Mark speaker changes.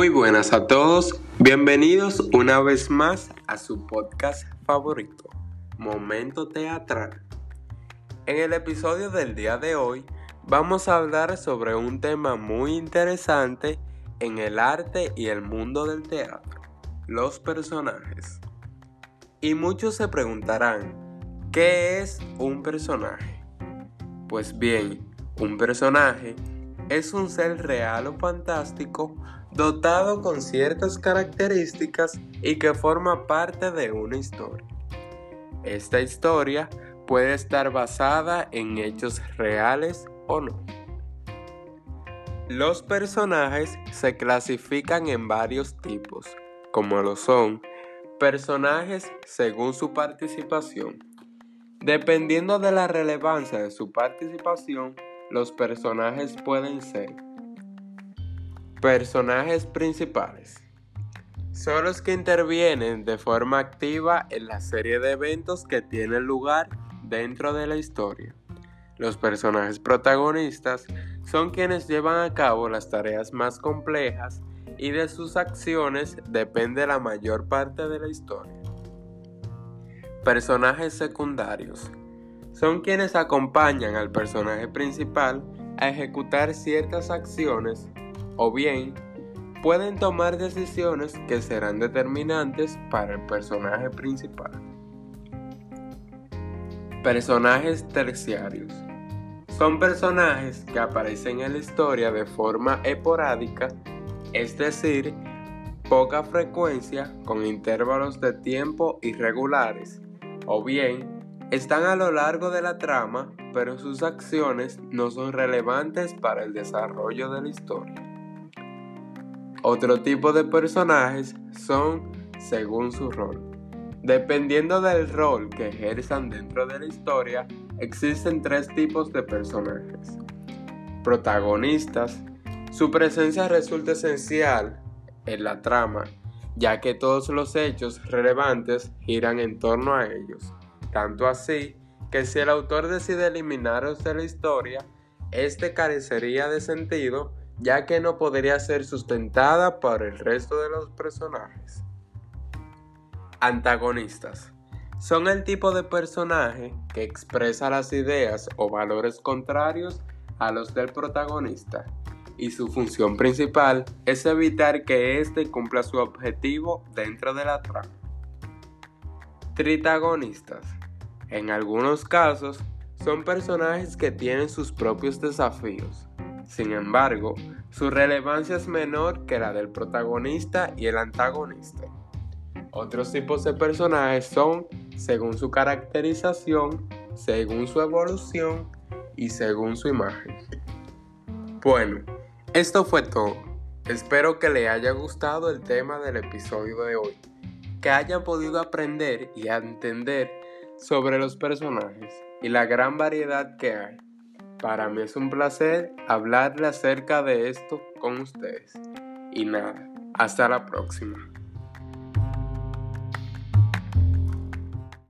Speaker 1: Muy buenas a todos, bienvenidos una vez más a su podcast favorito, Momento Teatral. En el episodio del día de hoy vamos a hablar sobre un tema muy interesante en el arte y el mundo del teatro, los personajes. Y muchos se preguntarán, ¿qué es un personaje? Pues bien, un personaje es un ser real o fantástico dotado con ciertas características y que forma parte de una historia. Esta historia puede estar basada en hechos reales o no. Los personajes se clasifican en varios tipos, como lo son personajes según su participación. Dependiendo de la relevancia de su participación, los personajes pueden ser Personajes principales. Son los que intervienen de forma activa en la serie de eventos que tienen lugar dentro de la historia. Los personajes protagonistas son quienes llevan a cabo las tareas más complejas y de sus acciones depende la mayor parte de la historia. Personajes secundarios. Son quienes acompañan al personaje principal a ejecutar ciertas acciones o bien pueden tomar decisiones que serán determinantes para el personaje principal. Personajes terciarios. Son personajes que aparecen en la historia de forma esporádica, es decir, poca frecuencia con intervalos de tiempo irregulares, o bien están a lo largo de la trama, pero sus acciones no son relevantes para el desarrollo de la historia. Otro tipo de personajes son según su rol. Dependiendo del rol que ejerzan dentro de la historia, existen tres tipos de personajes. Protagonistas. Su presencia resulta esencial en la trama, ya que todos los hechos relevantes giran en torno a ellos. Tanto así que si el autor decide eliminarlos de la historia, este carecería de sentido ya que no podría ser sustentada por el resto de los personajes. Antagonistas. Son el tipo de personaje que expresa las ideas o valores contrarios a los del protagonista, y su función principal es evitar que éste cumpla su objetivo dentro de la trama. Tritagonistas. En algunos casos, son personajes que tienen sus propios desafíos, sin embargo, su relevancia es menor que la del protagonista y el antagonista. Otros tipos de personajes son según su caracterización, según su evolución y según su imagen. Bueno, esto fue todo. Espero que le haya gustado el tema del episodio de hoy, que hayan podido aprender y entender sobre los personajes y la gran variedad que hay. Para mí es un placer hablarle acerca de esto con ustedes. Y nada, hasta la próxima.